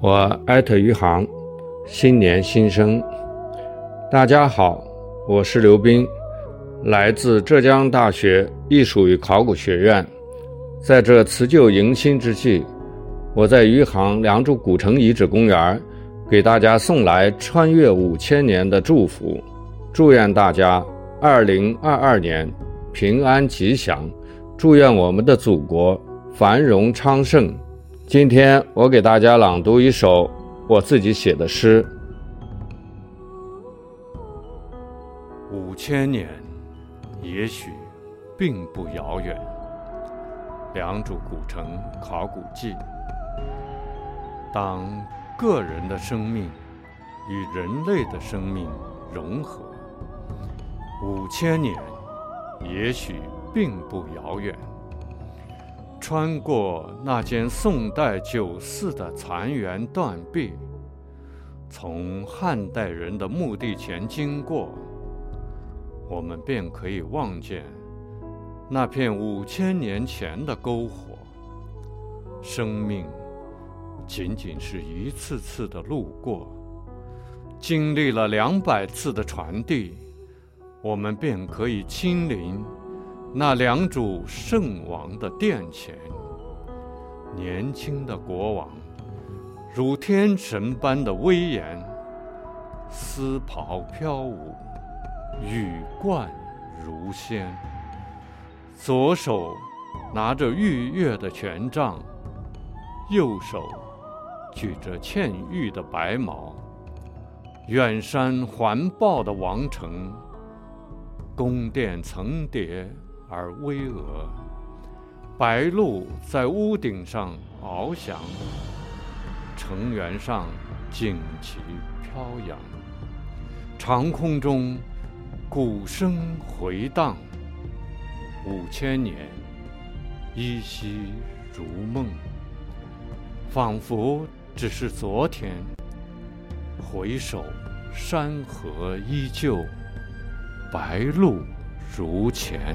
我艾特余杭，新年新生。大家好，我是刘斌，来自浙江大学艺术与考古学院。在这辞旧迎新之际，我在余杭良渚古城遗址公园，给大家送来穿越五千年的祝福，祝愿大家二零二二年平安吉祥，祝愿我们的祖国繁荣昌盛。今天我给大家朗读一首我自己写的诗。五千年，也许并不遥远。良渚古城考古记。当个人的生命与人类的生命融合，五千年，也许并不遥远。穿过那间宋代酒肆的残垣断壁，从汉代人的墓地前经过，我们便可以望见那片五千年前的篝火。生命仅仅是一次次的路过，经历了两百次的传递，我们便可以亲临。那良渚圣王的殿前，年轻的国王如天神般的威严，丝袍飘舞，羽冠如仙。左手拿着玉钺的权杖，右手举着嵌玉的白矛。远山环抱的王城，宫殿层叠。而巍峨，白鹭在屋顶上翱翔，城垣上旌旗飘扬，长空中鼓声回荡，五千年依稀如梦，仿佛只是昨天。回首，山河依旧，白鹭如前。